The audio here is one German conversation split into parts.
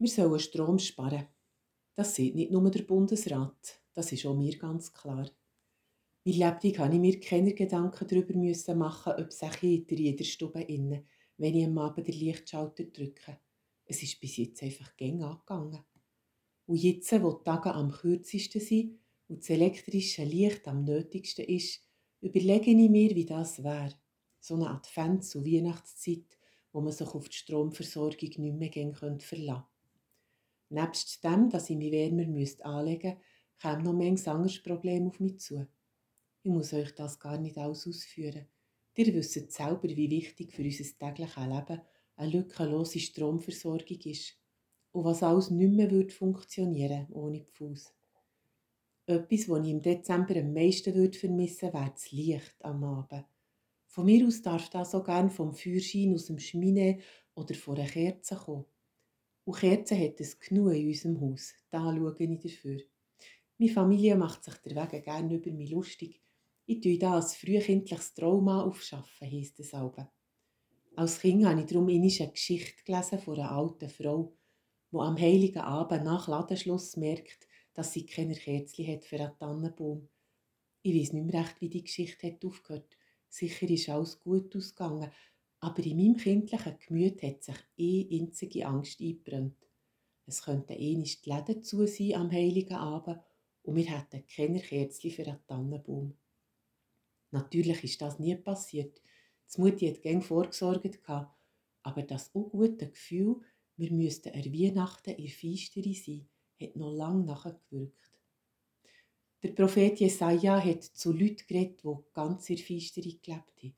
Wir sollen Strom sparen. Das sieht nicht nur der Bundesrat, das ist auch mir ganz klar. Mein Lebtag habe ich mir keine Gedanken darüber müssen machen, ob es in jeder Stube innen, wenn ich am Abend den Lichtschalter drücke. Es ist bis jetzt einfach gäng angegangen. Und jetzt, wo die Tage am kürzesten sind und das elektrische Licht am nötigsten ist, überlege ich mir, wie das wäre. So eine Advents- und Weihnachtszeit, wo man sich auf die Stromversorgung nicht mehr gehen könnte verlassen Nebst dem, dass ich mich wärmer müsste anlegen müsste, käme noch ein anderes Problem auf mich zu. Ich muss euch das gar nicht alles ausführen. Ihr wisst selber, wie wichtig für unser tägliches Leben eine lückenlose Stromversorgung ist und was alles nicht mehr würde funktionieren ohne Fuß. Etwas, was ich im Dezember am meisten würde vermissen wäre das Licht am Abend. Von mir aus darf das so gerne vom Feuerschein aus dem Schmine oder von einer Kerze kommen. Und Kerzen hat es genug in unserem Haus. Da schaue ich dafür. Meine Familie macht sich deswegen gerne über mich lustig. Ich tue da als frühkindliches Trauma aufschaffen, heisst es aber. Als Kind habe ich darum eine Geschichte gelesen von einer alten Frau, die am heiligen Abend nach Ladenschluss merkt, dass sie keine Kerzchen hat für einen Tannenbaum. Ich weiß nicht mehr recht, wie die Geschichte hat aufgehört. Sicher ist alles gut ausgegangen, aber in meinem kindlichen Gemüt hat sich eine einzige Angst eingebrannt. Es könnten einst die Läden zu sein am heiligen Abend und wir hätten keine Kerzchen für einen Tannenbaum. Natürlich ist das nie passiert. Die Mutti hat gern vorgesorgt, aber das ungute Gefühl, wir müssten an Weihnachten in Feistere sein, hat noch lange nachgewirkt. Der Prophet Jesaja hat zu Leuten geredet, die ganz in Feistere gelebt haben.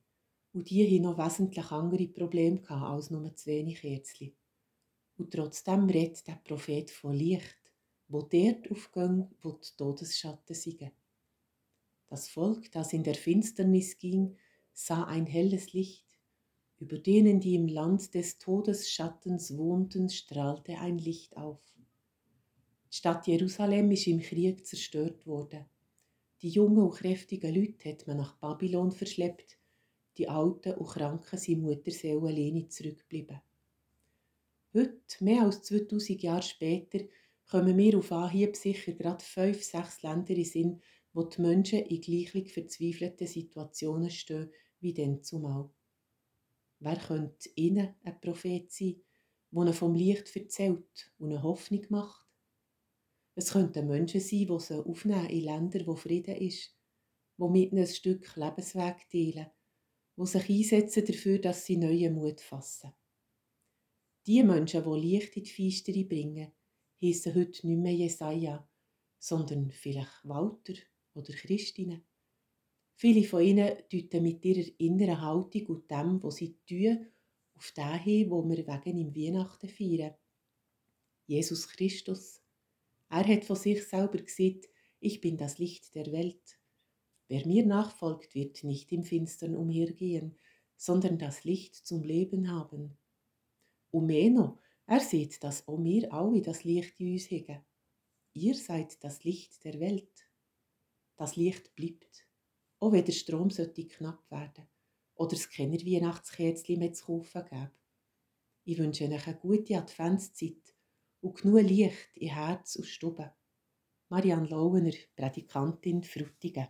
Und die haben noch wesentlich andere Probleme als nur zu wenig Kerzchen. Und trotzdem redet der Prophet von Licht, wo dort aufgehen, wo die Todesschatten sind. Das Volk, das in der Finsternis ging, sah ein helles Licht. Über denen, die im Land des Todesschattens wohnten, strahlte ein Licht auf. Die Stadt Jerusalem ist im Krieg zerstört worden. Die jungen und kräftigen Leute hat man nach Babylon verschleppt, die alten und kranken sind Mutterseelen alleine zurückgeblieben. Heute, mehr als 2000 Jahre später, kommen wir auf Anhieb sicher gerade fünf, sechs Länder in Sinn, wo die Menschen in gleich verzweifelten Situationen stehen wie denn zumal. Wer könnte ihnen ein Prophet sein, der ihnen vom Licht erzählt und eine Hoffnung macht? Es könnten Menschen sein, die sie aufnehmen in Länder, wo Frieden ist, die mit ihnen ein Stück Lebensweg teilen, die sich einsetzen dafür, dass sie neuen Mut fassen. Die Menschen, die Licht in die Feistere bringen, heissen heute nicht mehr Jesaja, sondern vielleicht Walter oder Christine. Viele von ihnen deuten mit ihrer inneren Haltung und dem, was sie tun, auf den hin, wo wir wegen im Weihnachten feiern. Jesus Christus, er hat von sich selber gesagt, ich bin das Licht der Welt. Wer mir nachfolgt, wird nicht im Finstern umhergehen, sondern das Licht zum Leben haben. Noch, er sieht, dass auch wir alle das Licht in uns haben. Ihr seid das Licht der Welt. Das Licht bleibt, auch wenn der Strom sollte knapp werden oder es keine Weihnachtskerzchen mehr zu kaufen gäbe. Ich wünsche euch eine gute Adventszeit und genug Licht in Herz und Stube. Marianne Lauener, Predikantin Frutigen.